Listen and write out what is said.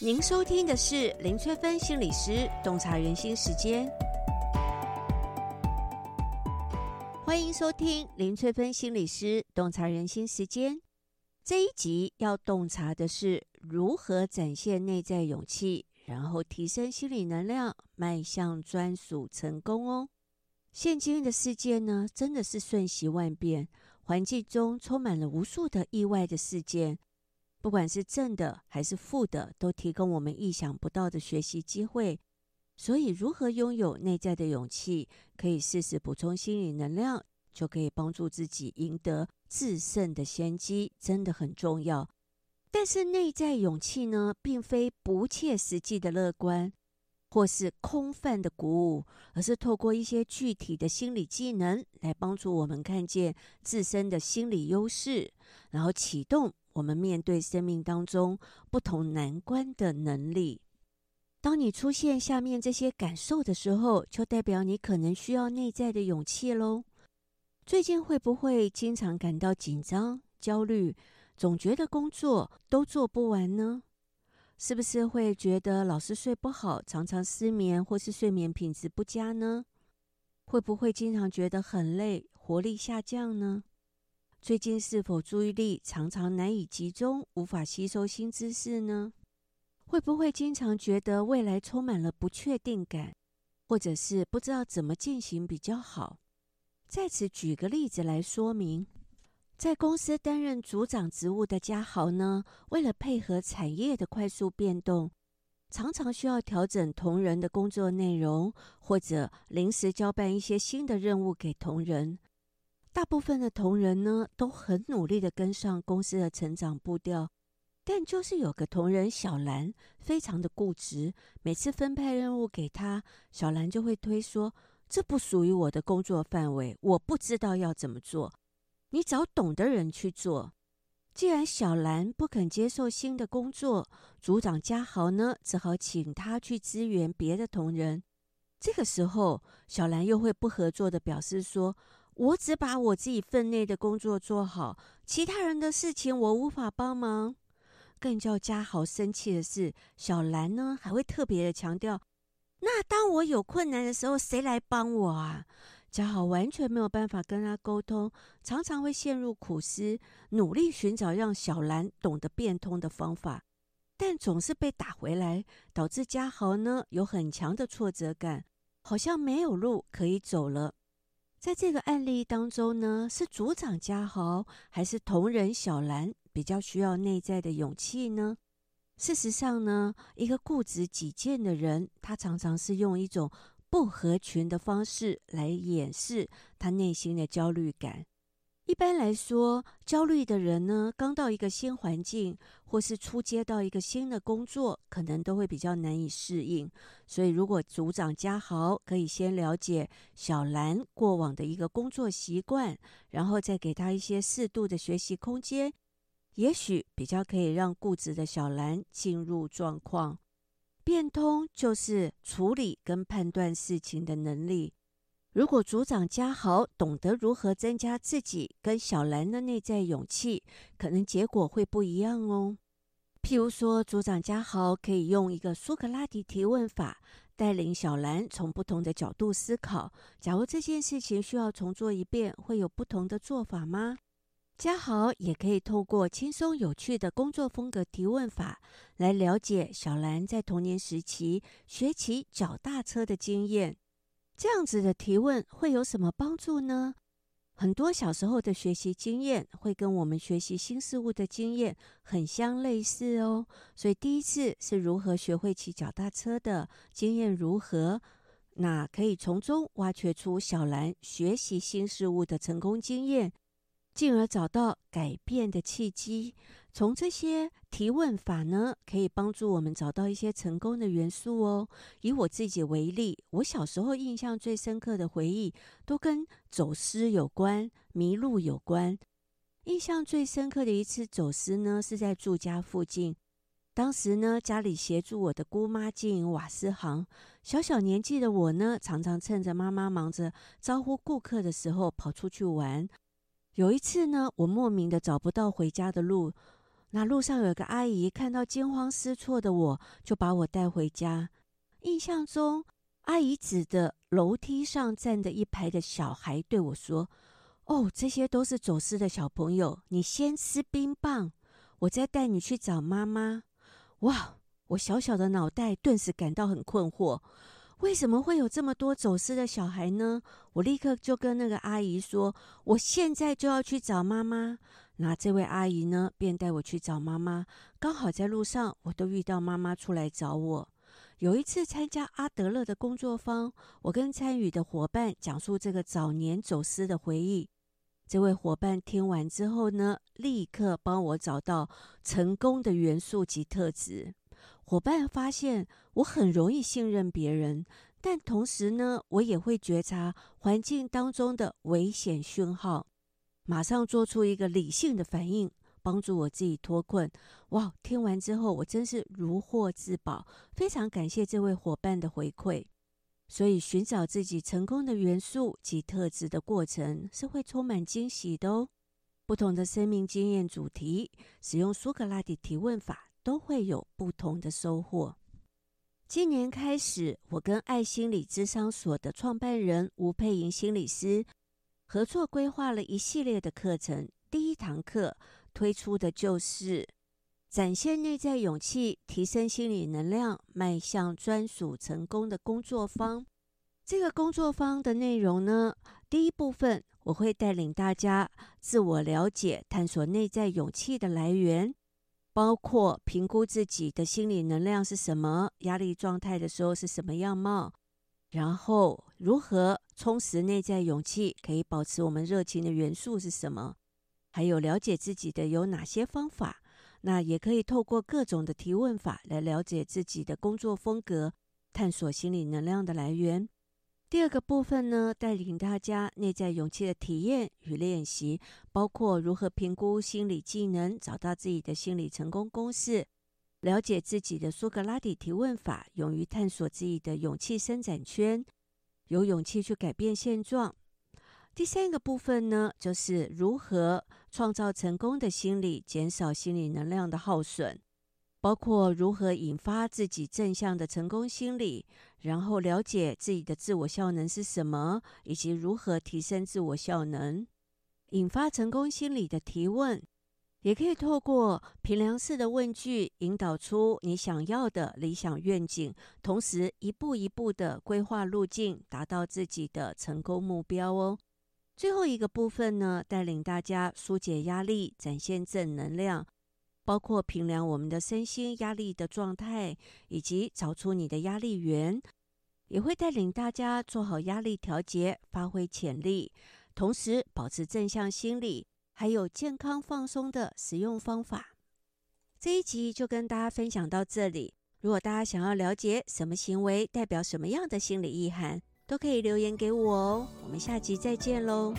您收听的是林翠芬心理师洞察人心时间，欢迎收听林翠芬心理师洞察人心时间。这一集要洞察的是如何展现内在勇气，然后提升心理能量，迈向专属成功哦。现今的世界呢，真的是瞬息万变，环境中充满了无数的意外的事件。不管是正的还是负的，都提供我们意想不到的学习机会。所以，如何拥有内在的勇气，可以适时补充心理能量，就可以帮助自己赢得制胜的先机，真的很重要。但是，内在勇气呢，并非不切实际的乐观，或是空泛的鼓舞，而是透过一些具体的心理技能，来帮助我们看见自身的心理优势，然后启动。我们面对生命当中不同难关的能力。当你出现下面这些感受的时候，就代表你可能需要内在的勇气喽。最近会不会经常感到紧张、焦虑，总觉得工作都做不完呢？是不是会觉得老是睡不好，常常失眠，或是睡眠品质不佳呢？会不会经常觉得很累，活力下降呢？最近是否注意力常常难以集中，无法吸收新知识呢？会不会经常觉得未来充满了不确定感，或者是不知道怎么进行比较好？在此举个例子来说明，在公司担任组长职务的家豪呢，为了配合产业的快速变动，常常需要调整同仁的工作内容，或者临时交办一些新的任务给同仁。大部分的同仁呢，都很努力的跟上公司的成长步调，但就是有个同仁小兰，非常的固执，每次分派任务给他，小兰就会推说：“这不属于我的工作范围，我不知道要怎么做，你找懂的人去做。”既然小兰不肯接受新的工作，组长家豪呢，只好请他去支援别的同仁。这个时候，小兰又会不合作的表示说。我只把我自己分内的工作做好，其他人的事情我无法帮忙。更叫家豪生气的是，小兰呢还会特别的强调：那当我有困难的时候，谁来帮我啊？家豪完全没有办法跟他沟通，常常会陷入苦思，努力寻找让小兰懂得变通的方法，但总是被打回来，导致家豪呢有很强的挫折感，好像没有路可以走了。在这个案例当中呢，是组长家豪还是同仁小兰比较需要内在的勇气呢？事实上呢，一个固执己见的人，他常常是用一种不合群的方式来掩饰他内心的焦虑感。一般来说，焦虑的人呢，刚到一个新环境，或是初接到一个新的工作，可能都会比较难以适应。所以，如果组长家豪可以先了解小兰过往的一个工作习惯，然后再给他一些适度的学习空间，也许比较可以让固执的小兰进入状况。变通就是处理跟判断事情的能力。如果组长家豪懂得如何增加自己跟小兰的内在勇气，可能结果会不一样哦。譬如说，组长家豪可以用一个苏格拉底提问法，带领小兰从不同的角度思考。假如这件事情需要重做一遍，会有不同的做法吗？家豪也可以透过轻松有趣的工作风格提问法，来了解小兰在童年时期学骑脚踏车的经验。这样子的提问会有什么帮助呢？很多小时候的学习经验会跟我们学习新事物的经验很相类似哦。所以第一次是如何学会骑脚踏车的经验如何？那可以从中挖掘出小兰学习新事物的成功经验。进而找到改变的契机。从这些提问法呢，可以帮助我们找到一些成功的元素哦。以我自己为例，我小时候印象最深刻的回忆，都跟走失有关、迷路有关。印象最深刻的一次走失呢，是在住家附近。当时呢，家里协助我的姑妈经营瓦斯行，小小年纪的我呢，常常趁着妈妈忙着招呼顾客的时候，跑出去玩。有一次呢，我莫名的找不到回家的路，那路上有个阿姨看到惊慌失措的我，就把我带回家。印象中，阿姨指着楼梯上站的一排的小孩对我说：“哦，这些都是走失的小朋友，你先吃冰棒，我再带你去找妈妈。”哇！我小小的脑袋顿时感到很困惑，为什么会有这么多走失的小孩呢？我立刻就跟那个阿姨说：“我现在就要去找妈妈。”那这位阿姨呢，便带我去找妈妈。刚好在路上，我都遇到妈妈出来找我。有一次参加阿德勒的工作坊，我跟参与的伙伴讲述这个早年走失的回忆。这位伙伴听完之后呢，立刻帮我找到成功的元素及特质。伙伴发现我很容易信任别人，但同时呢，我也会觉察环境当中的危险讯号，马上做出一个理性的反应，帮助我自己脱困。哇！听完之后，我真是如获至宝，非常感谢这位伙伴的回馈。所以，寻找自己成功的元素及特质的过程是会充满惊喜的哦。不同的生命经验主题，使用苏格拉底提问法。都会有不同的收获。今年开始，我跟爱心理咨商所的创办人吴佩莹心理师合作规划了一系列的课程。第一堂课推出的就是展现内在勇气、提升心理能量、迈向专属成功的工作坊。这个工作坊的内容呢，第一部分我会带领大家自我了解、探索内在勇气的来源。包括评估自己的心理能量是什么，压力状态的时候是什么样貌，然后如何充实内在勇气，可以保持我们热情的元素是什么，还有了解自己的有哪些方法，那也可以透过各种的提问法来了解自己的工作风格，探索心理能量的来源。第二个部分呢，带领大家内在勇气的体验与练习，包括如何评估心理技能，找到自己的心理成功公式，了解自己的苏格拉底提问法，勇于探索自己的勇气伸展圈，有勇气去改变现状。第三个部分呢，就是如何创造成功的心理，减少心理能量的耗损。包括如何引发自己正向的成功心理，然后了解自己的自我效能是什么，以及如何提升自我效能。引发成功心理的提问，也可以透过平量式的问句，引导出你想要的理想愿景，同时一步一步的规划路径，达到自己的成功目标哦。最后一个部分呢，带领大家纾解压力，展现正能量。包括平量我们的身心压力的状态，以及找出你的压力源，也会带领大家做好压力调节，发挥潜力，同时保持正向心理，还有健康放松的使用方法。这一集就跟大家分享到这里。如果大家想要了解什么行为代表什么样的心理意涵，都可以留言给我哦。我们下集再见喽。